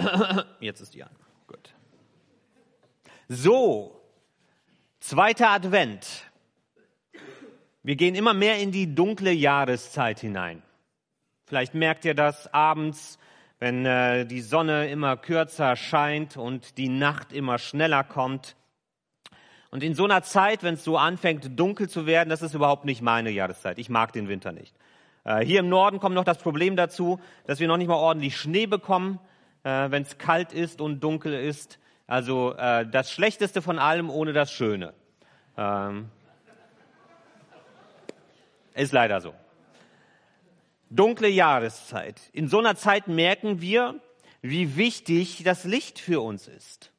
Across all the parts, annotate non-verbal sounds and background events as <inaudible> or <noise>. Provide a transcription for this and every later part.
<laughs> Jetzt ist die an. Gut. So, zweiter Advent. Wir gehen immer mehr in die dunkle Jahreszeit hinein. Vielleicht merkt ihr das abends, wenn äh, die Sonne immer kürzer scheint und die Nacht immer schneller kommt. Und in so einer Zeit, wenn es so anfängt, dunkel zu werden, das ist überhaupt nicht meine Jahreszeit. Ich mag den Winter nicht. Äh, hier im Norden kommt noch das Problem dazu, dass wir noch nicht mal ordentlich Schnee bekommen, äh, wenn es kalt ist und dunkel ist. Also äh, das Schlechteste von allem ohne das Schöne. Ähm, ist leider so. Dunkle Jahreszeit. In so einer Zeit merken wir, wie wichtig das Licht für uns ist.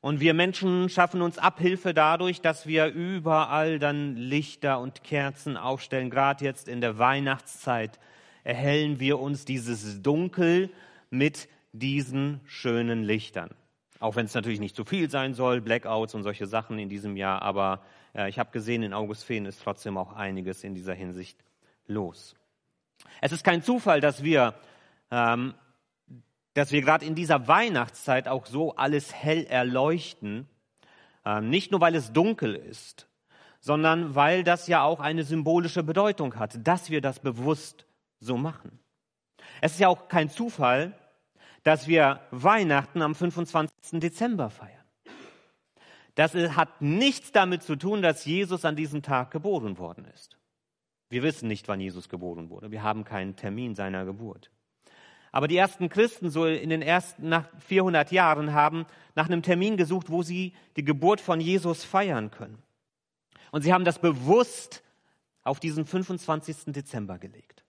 Und wir Menschen schaffen uns Abhilfe dadurch, dass wir überall dann Lichter und Kerzen aufstellen. Gerade jetzt in der Weihnachtszeit erhellen wir uns dieses Dunkel mit diesen schönen Lichtern. Auch wenn es natürlich nicht zu viel sein soll, Blackouts und solche Sachen in diesem Jahr. Aber äh, ich habe gesehen, in Augustfehn ist trotzdem auch einiges in dieser Hinsicht los. Es ist kein Zufall, dass wir ähm, wir gerade in dieser Weihnachtszeit auch so alles hell erleuchten, ähm, nicht nur weil es dunkel ist, sondern weil das ja auch eine symbolische Bedeutung hat, dass wir das bewusst so machen. Es ist ja auch kein Zufall, dass wir Weihnachten am 25. Dezember feiern. Das hat nichts damit zu tun, dass Jesus an diesem Tag geboren worden ist. Wir wissen nicht, wann Jesus geboren wurde. Wir haben keinen Termin seiner Geburt. Aber die ersten Christen, so in den ersten nach 400 Jahren, haben nach einem Termin gesucht, wo sie die Geburt von Jesus feiern können. Und sie haben das bewusst auf diesen 25. Dezember gelegt.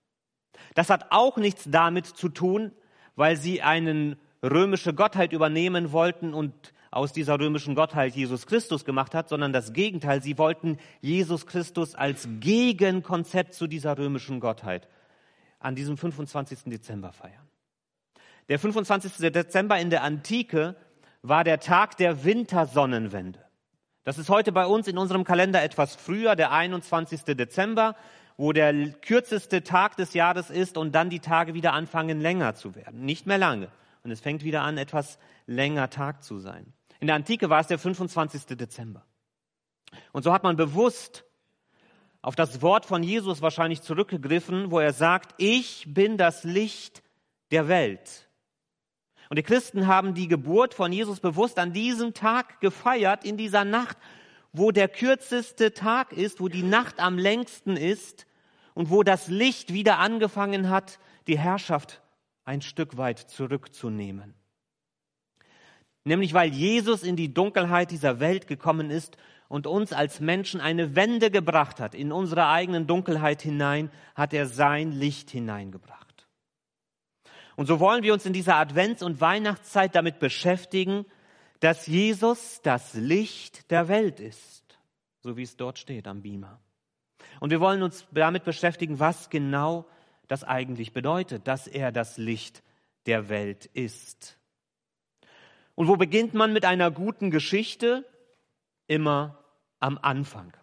Das hat auch nichts damit zu tun, weil sie eine römische Gottheit übernehmen wollten und aus dieser römischen Gottheit Jesus Christus gemacht hat, sondern das Gegenteil. Sie wollten Jesus Christus als Gegenkonzept zu dieser römischen Gottheit an diesem 25. Dezember feiern. Der 25. Dezember in der Antike war der Tag der Wintersonnenwende. Das ist heute bei uns in unserem Kalender etwas früher, der 21. Dezember, wo der kürzeste Tag des Jahres ist und dann die Tage wieder anfangen länger zu werden. Nicht mehr lange. Und es fängt wieder an, etwas länger Tag zu sein. In der Antike war es der 25. Dezember. Und so hat man bewusst auf das Wort von Jesus wahrscheinlich zurückgegriffen, wo er sagt, ich bin das Licht der Welt. Und die Christen haben die Geburt von Jesus bewusst an diesem Tag gefeiert, in dieser Nacht, wo der kürzeste Tag ist, wo die Nacht am längsten ist und wo das Licht wieder angefangen hat, die Herrschaft ein Stück weit zurückzunehmen. Nämlich weil Jesus in die Dunkelheit dieser Welt gekommen ist und uns als Menschen eine Wende gebracht hat. In unsere eigenen Dunkelheit hinein hat er sein Licht hineingebracht. Und so wollen wir uns in dieser Advents- und Weihnachtszeit damit beschäftigen, dass Jesus das Licht der Welt ist, so wie es dort steht am Beamer. Und wir wollen uns damit beschäftigen, was genau das eigentlich bedeutet, dass er das Licht der Welt ist. Und wo beginnt man mit einer guten Geschichte? Immer am Anfang.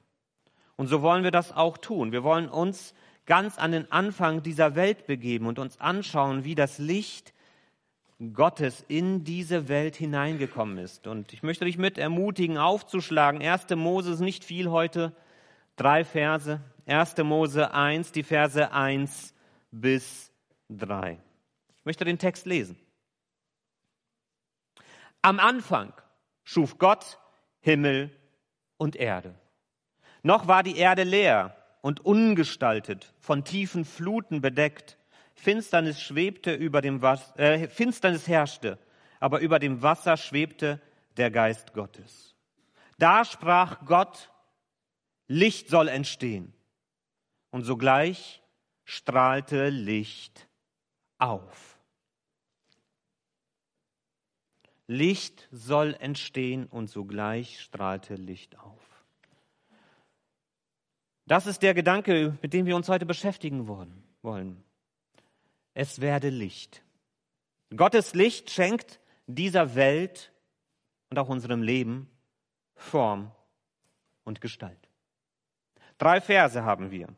Und so wollen wir das auch tun. Wir wollen uns ganz an den Anfang dieser Welt begeben und uns anschauen, wie das Licht Gottes in diese Welt hineingekommen ist. Und ich möchte dich mit ermutigen, aufzuschlagen. 1. Mose ist nicht viel heute, drei Verse. 1. Mose 1, die Verse 1 bis 3. Ich möchte den Text lesen. Am Anfang schuf Gott Himmel und Erde. Noch war die Erde leer und ungestaltet, von tiefen Fluten bedeckt. Finsternis schwebte über dem Wasser, äh, Finsternis herrschte, aber über dem Wasser schwebte der Geist Gottes. Da sprach Gott, Licht soll entstehen. Und sogleich strahlte Licht auf. Licht soll entstehen und sogleich strahlte Licht auf. Das ist der Gedanke, mit dem wir uns heute beschäftigen wollen. Es werde Licht. Gottes Licht schenkt dieser Welt und auch unserem Leben Form und Gestalt. Drei Verse haben wir.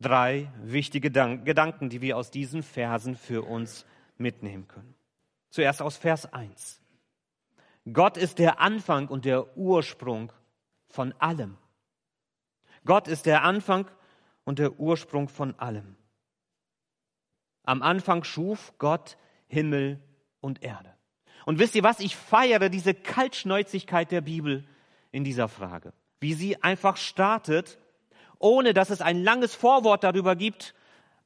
Drei wichtige Gedanken, die wir aus diesen Versen für uns mitnehmen können. Zuerst aus Vers 1. Gott ist der Anfang und der Ursprung von allem. Gott ist der Anfang und der Ursprung von allem. Am Anfang schuf Gott Himmel und Erde. Und wisst ihr was? Ich feiere diese Kaltschnäuzigkeit der Bibel in dieser Frage. Wie sie einfach startet, ohne dass es ein langes Vorwort darüber gibt.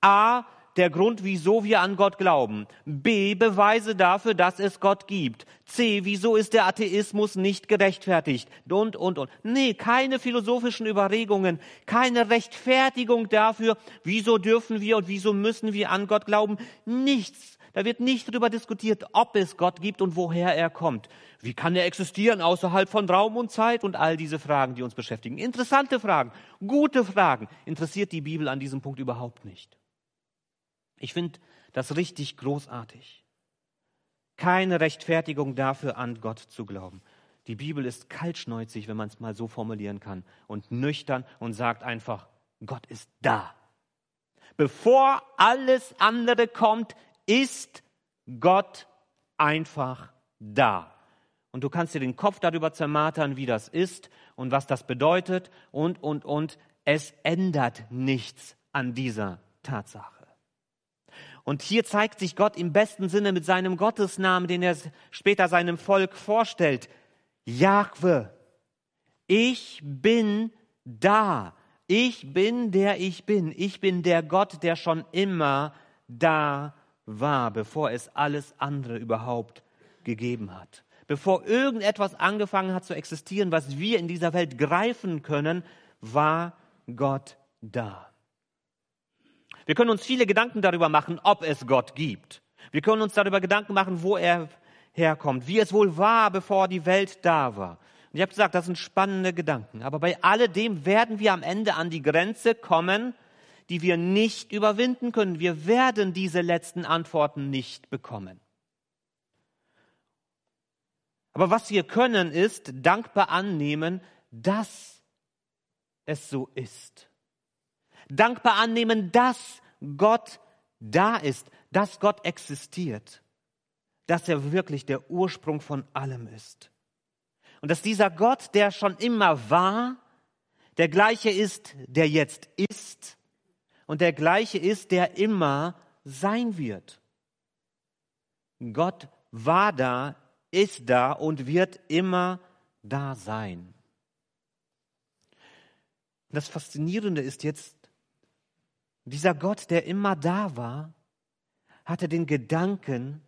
A, der Grund, wieso wir an Gott glauben. B, Beweise dafür, dass es Gott gibt. C, wieso ist der Atheismus nicht gerechtfertigt? Und, und, und. Nee, keine philosophischen Überregungen, keine Rechtfertigung dafür, wieso dürfen wir und wieso müssen wir an Gott glauben. Nichts. Da wird nicht darüber diskutiert, ob es Gott gibt und woher er kommt. Wie kann er existieren außerhalb von Raum und Zeit und all diese Fragen, die uns beschäftigen. Interessante Fragen, gute Fragen. Interessiert die Bibel an diesem Punkt überhaupt nicht. Ich finde das richtig großartig. Keine Rechtfertigung dafür, an Gott zu glauben. Die Bibel ist kaltschneuzig, wenn man es mal so formulieren kann, und nüchtern und sagt einfach, Gott ist da. Bevor alles andere kommt, ist Gott einfach da. Und du kannst dir den Kopf darüber zermatern, wie das ist und was das bedeutet und, und, und. Es ändert nichts an dieser Tatsache. Und hier zeigt sich Gott im besten Sinne mit seinem Gottesnamen, den er später seinem Volk vorstellt. Jahwe. Ich bin da. Ich bin der ich bin. Ich bin der Gott, der schon immer da war, bevor es alles andere überhaupt gegeben hat. Bevor irgendetwas angefangen hat zu existieren, was wir in dieser Welt greifen können, war Gott da. Wir können uns viele Gedanken darüber machen, ob es Gott gibt. Wir können uns darüber Gedanken machen, wo er herkommt, wie es wohl war, bevor die Welt da war. Und ich habe gesagt, das sind spannende Gedanken. Aber bei alledem werden wir am Ende an die Grenze kommen, die wir nicht überwinden können. Wir werden diese letzten Antworten nicht bekommen. Aber was wir können, ist dankbar annehmen, dass es so ist dankbar annehmen, dass Gott da ist, dass Gott existiert, dass er wirklich der Ursprung von allem ist. Und dass dieser Gott, der schon immer war, der gleiche ist, der jetzt ist und der gleiche ist, der immer sein wird. Gott war da, ist da und wird immer da sein. Das Faszinierende ist jetzt, dieser Gott, der immer da war, hatte den Gedanken,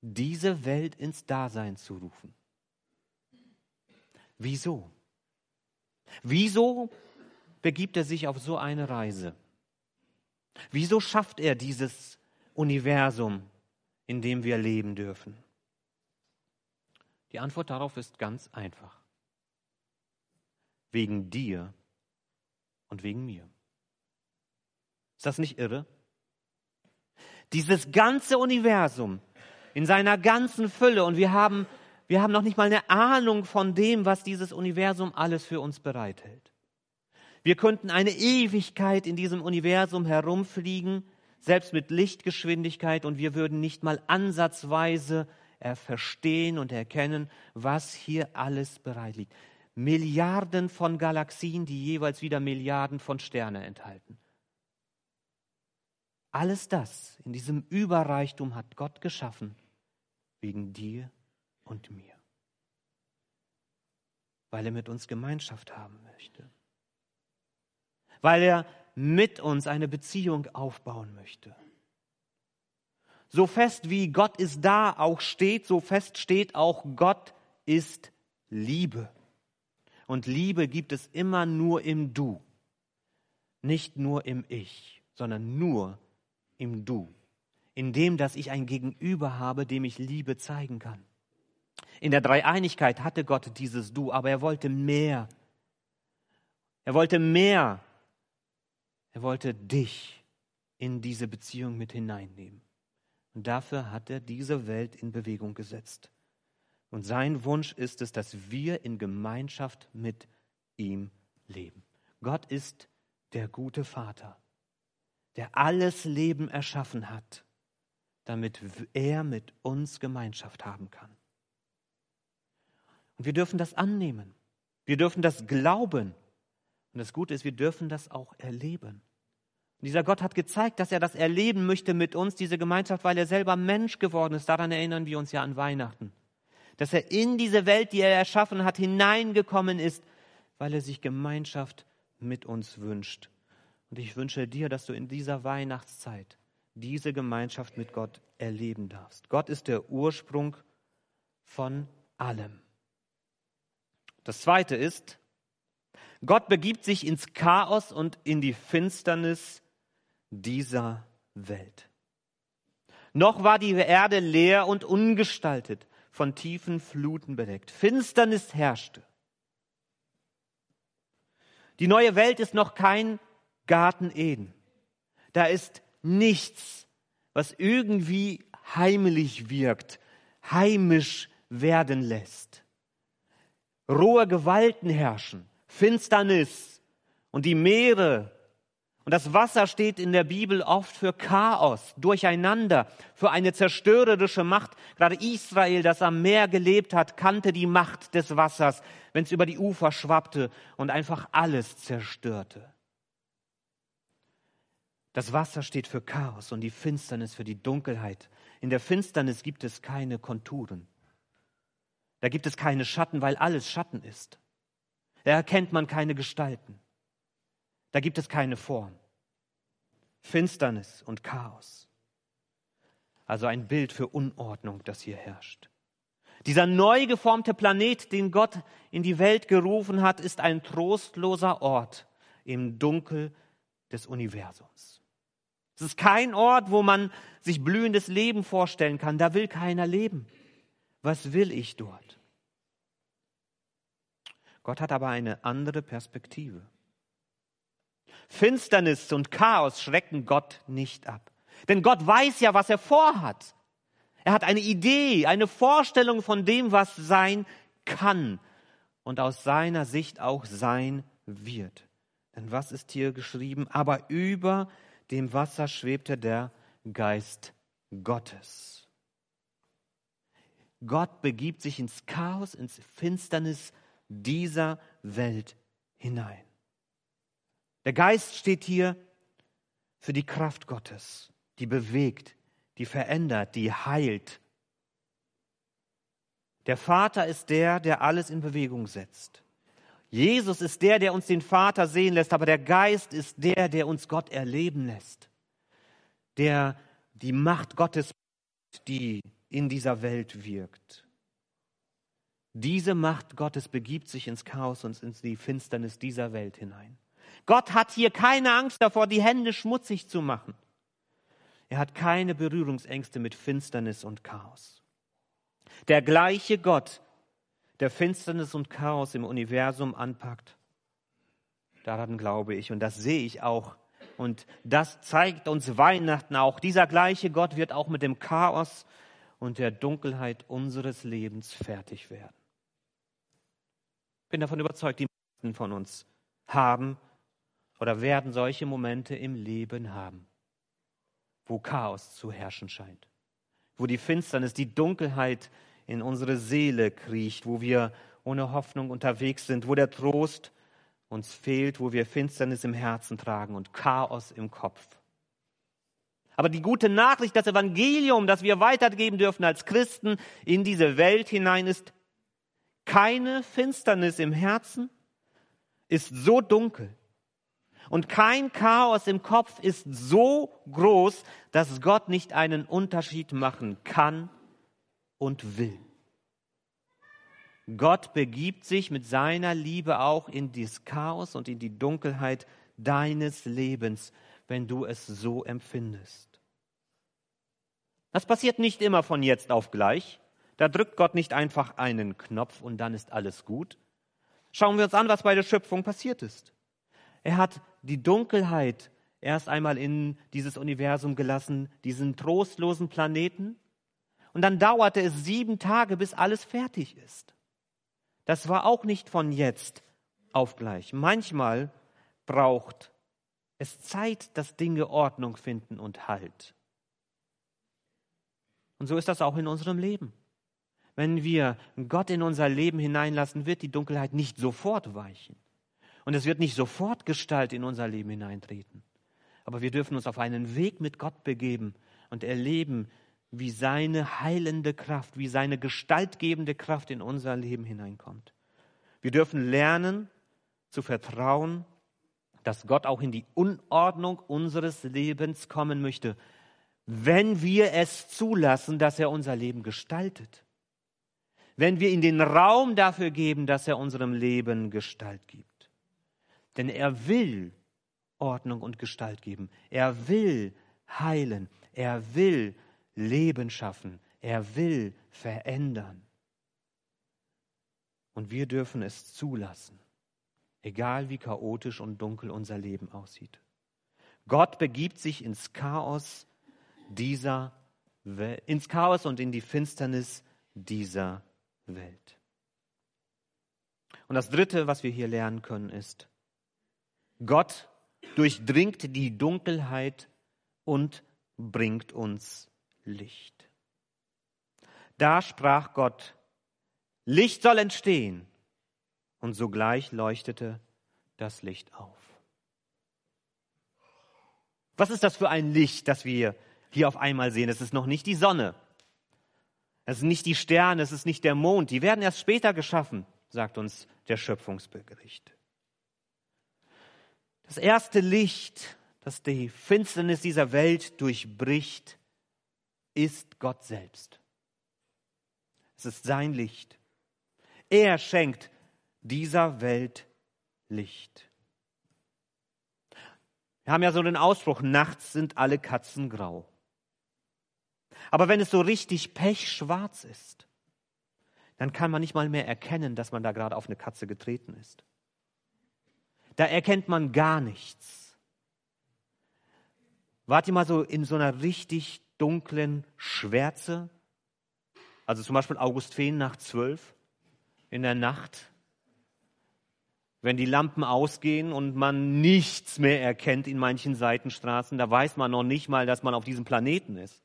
diese Welt ins Dasein zu rufen. Wieso? Wieso begibt er sich auf so eine Reise? Wieso schafft er dieses Universum, in dem wir leben dürfen? Die Antwort darauf ist ganz einfach. Wegen dir und wegen mir. Ist das nicht irre? Dieses ganze Universum in seiner ganzen Fülle und wir haben, wir haben noch nicht mal eine Ahnung von dem, was dieses Universum alles für uns bereithält. Wir könnten eine Ewigkeit in diesem Universum herumfliegen, selbst mit Lichtgeschwindigkeit, und wir würden nicht mal ansatzweise verstehen und erkennen, was hier alles bereit liegt. Milliarden von Galaxien, die jeweils wieder Milliarden von Sternen enthalten. Alles das in diesem Überreichtum hat Gott geschaffen wegen dir und mir, weil er mit uns Gemeinschaft haben möchte, weil er mit uns eine Beziehung aufbauen möchte. So fest wie Gott ist da auch steht, so fest steht auch Gott ist Liebe. Und Liebe gibt es immer nur im Du, nicht nur im Ich, sondern nur im Du, in dem, dass ich ein Gegenüber habe, dem ich Liebe zeigen kann. In der Dreieinigkeit hatte Gott dieses Du, aber er wollte mehr. Er wollte mehr. Er wollte dich in diese Beziehung mit hineinnehmen. Und dafür hat er diese Welt in Bewegung gesetzt. Und sein Wunsch ist es, dass wir in Gemeinschaft mit ihm leben. Gott ist der gute Vater der alles Leben erschaffen hat damit er mit uns Gemeinschaft haben kann. Und wir dürfen das annehmen. Wir dürfen das glauben. Und das Gute ist, wir dürfen das auch erleben. Und dieser Gott hat gezeigt, dass er das erleben möchte mit uns, diese Gemeinschaft, weil er selber Mensch geworden ist. Daran erinnern wir uns ja an Weihnachten. Dass er in diese Welt, die er erschaffen hat, hineingekommen ist, weil er sich Gemeinschaft mit uns wünscht. Und ich wünsche dir, dass du in dieser Weihnachtszeit diese Gemeinschaft mit Gott erleben darfst. Gott ist der Ursprung von allem. Das Zweite ist, Gott begibt sich ins Chaos und in die Finsternis dieser Welt. Noch war die Erde leer und ungestaltet, von tiefen Fluten bedeckt. Finsternis herrschte. Die neue Welt ist noch kein Garten Eden. Da ist nichts, was irgendwie heimlich wirkt, heimisch werden lässt. Rohe Gewalten herrschen, Finsternis und die Meere und das Wasser steht in der Bibel oft für Chaos, Durcheinander, für eine zerstörerische Macht. Gerade Israel, das am Meer gelebt hat, kannte die Macht des Wassers, wenn es über die Ufer schwappte und einfach alles zerstörte. Das Wasser steht für Chaos und die Finsternis für die Dunkelheit. In der Finsternis gibt es keine Konturen. Da gibt es keine Schatten, weil alles Schatten ist. Da erkennt man keine Gestalten. Da gibt es keine Form. Finsternis und Chaos. Also ein Bild für Unordnung, das hier herrscht. Dieser neu geformte Planet, den Gott in die Welt gerufen hat, ist ein trostloser Ort im Dunkel des Universums. Es ist kein Ort, wo man sich blühendes Leben vorstellen kann. Da will keiner leben. Was will ich dort? Gott hat aber eine andere Perspektive. Finsternis und Chaos schrecken Gott nicht ab. Denn Gott weiß ja, was er vorhat. Er hat eine Idee, eine Vorstellung von dem, was sein kann und aus seiner Sicht auch sein wird. Denn was ist hier geschrieben? Aber über dem Wasser schwebte der Geist Gottes. Gott begibt sich ins Chaos, ins Finsternis dieser Welt hinein. Der Geist steht hier für die Kraft Gottes, die bewegt, die verändert, die heilt. Der Vater ist der, der alles in Bewegung setzt. Jesus ist der, der uns den Vater sehen lässt, aber der Geist ist der, der uns Gott erleben lässt, der die Macht Gottes, die in dieser Welt wirkt. Diese Macht Gottes begibt sich ins Chaos und in die Finsternis dieser Welt hinein. Gott hat hier keine Angst davor, die Hände schmutzig zu machen. Er hat keine Berührungsängste mit Finsternis und Chaos. Der gleiche Gott, der Finsternis und Chaos im Universum anpackt. Daran glaube ich und das sehe ich auch. Und das zeigt uns Weihnachten auch. Dieser gleiche Gott wird auch mit dem Chaos und der Dunkelheit unseres Lebens fertig werden. Ich bin davon überzeugt, die meisten von uns haben oder werden solche Momente im Leben haben, wo Chaos zu herrschen scheint, wo die Finsternis, die Dunkelheit in unsere Seele kriecht, wo wir ohne Hoffnung unterwegs sind, wo der Trost uns fehlt, wo wir Finsternis im Herzen tragen und Chaos im Kopf. Aber die gute Nachricht, das Evangelium, das wir weitergeben dürfen als Christen in diese Welt hinein, ist keine Finsternis im Herzen, ist so dunkel und kein Chaos im Kopf ist so groß, dass Gott nicht einen Unterschied machen kann und will. Gott begibt sich mit seiner Liebe auch in das Chaos und in die Dunkelheit deines Lebens, wenn du es so empfindest. Das passiert nicht immer von jetzt auf gleich. Da drückt Gott nicht einfach einen Knopf und dann ist alles gut. Schauen wir uns an, was bei der Schöpfung passiert ist. Er hat die Dunkelheit erst einmal in dieses Universum gelassen, diesen trostlosen Planeten. Und dann dauerte es sieben Tage, bis alles fertig ist. Das war auch nicht von jetzt auf gleich. Manchmal braucht es Zeit, dass Dinge Ordnung finden und Halt. Und so ist das auch in unserem Leben. Wenn wir Gott in unser Leben hineinlassen, wird die Dunkelheit nicht sofort weichen. Und es wird nicht sofort Gestalt in unser Leben hineintreten. Aber wir dürfen uns auf einen Weg mit Gott begeben und erleben, wie seine heilende Kraft, wie seine gestaltgebende Kraft in unser Leben hineinkommt. Wir dürfen lernen zu vertrauen, dass Gott auch in die Unordnung unseres Lebens kommen möchte, wenn wir es zulassen, dass er unser Leben gestaltet. Wenn wir ihm den Raum dafür geben, dass er unserem Leben Gestalt gibt. Denn er will Ordnung und Gestalt geben. Er will heilen. Er will Leben schaffen. Er will verändern. Und wir dürfen es zulassen, egal wie chaotisch und dunkel unser Leben aussieht. Gott begibt sich ins Chaos dieser Welt, ins Chaos und in die Finsternis dieser Welt. Und das Dritte, was wir hier lernen können, ist, Gott durchdringt die Dunkelheit und bringt uns Licht. Da sprach Gott, Licht soll entstehen. Und sogleich leuchtete das Licht auf. Was ist das für ein Licht, das wir hier auf einmal sehen? Es ist noch nicht die Sonne. Es sind nicht die Sterne, es ist nicht der Mond. Die werden erst später geschaffen, sagt uns der Schöpfungsbericht. Das erste Licht, das die Finsternis dieser Welt durchbricht, ist Gott selbst. Es ist sein Licht. Er schenkt dieser Welt Licht. Wir haben ja so den Ausspruch, nachts sind alle Katzen grau. Aber wenn es so richtig pechschwarz ist, dann kann man nicht mal mehr erkennen, dass man da gerade auf eine Katze getreten ist. Da erkennt man gar nichts. Wart ihr mal so in so einer richtig dunklen Schwärze. Also zum Beispiel August Feen nach zwölf in der Nacht, wenn die Lampen ausgehen und man nichts mehr erkennt in manchen Seitenstraßen, da weiß man noch nicht mal, dass man auf diesem Planeten ist.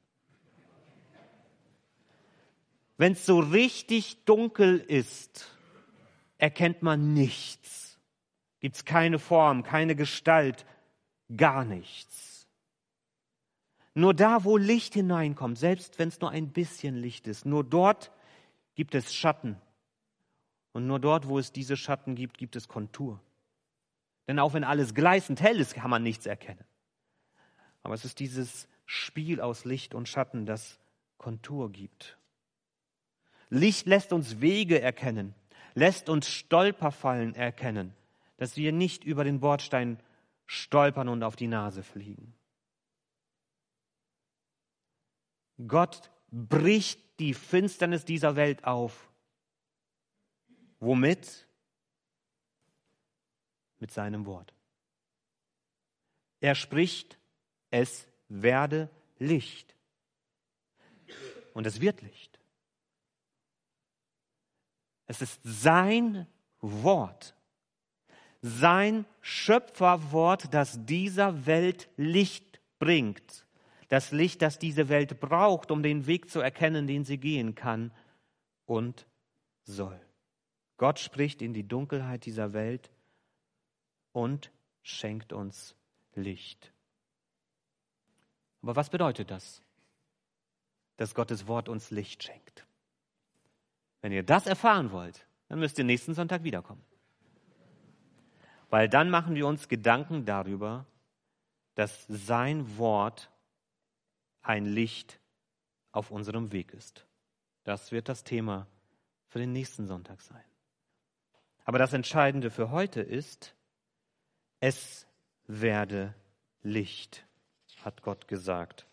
Wenn es so richtig dunkel ist, erkennt man nichts. Gibt es keine Form, keine Gestalt, gar nichts. Nur da, wo Licht hineinkommt, selbst wenn es nur ein bisschen Licht ist, nur dort gibt es Schatten. Und nur dort, wo es diese Schatten gibt, gibt es Kontur. Denn auch wenn alles gleißend hell ist, kann man nichts erkennen. Aber es ist dieses Spiel aus Licht und Schatten, das Kontur gibt. Licht lässt uns Wege erkennen, lässt uns Stolperfallen erkennen, dass wir nicht über den Bordstein stolpern und auf die Nase fliegen. Gott bricht die Finsternis dieser Welt auf. Womit? Mit seinem Wort. Er spricht, es werde Licht. Und es wird Licht. Es ist sein Wort, sein Schöpferwort, das dieser Welt Licht bringt das Licht, das diese Welt braucht, um den Weg zu erkennen, den sie gehen kann und soll. Gott spricht in die Dunkelheit dieser Welt und schenkt uns Licht. Aber was bedeutet das, dass Gottes Wort uns Licht schenkt? Wenn ihr das erfahren wollt, dann müsst ihr nächsten Sonntag wiederkommen. Weil dann machen wir uns Gedanken darüber, dass sein Wort ein Licht auf unserem Weg ist. Das wird das Thema für den nächsten Sonntag sein. Aber das Entscheidende für heute ist, es werde Licht, hat Gott gesagt.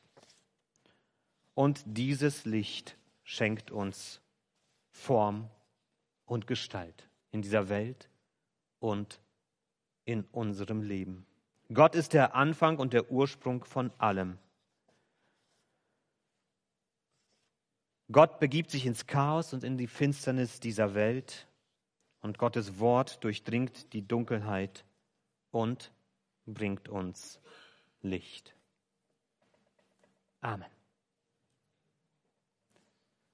Und dieses Licht schenkt uns Form und Gestalt in dieser Welt und in unserem Leben. Gott ist der Anfang und der Ursprung von allem. Gott begibt sich ins Chaos und in die Finsternis dieser Welt und Gottes Wort durchdringt die Dunkelheit und bringt uns Licht. Amen.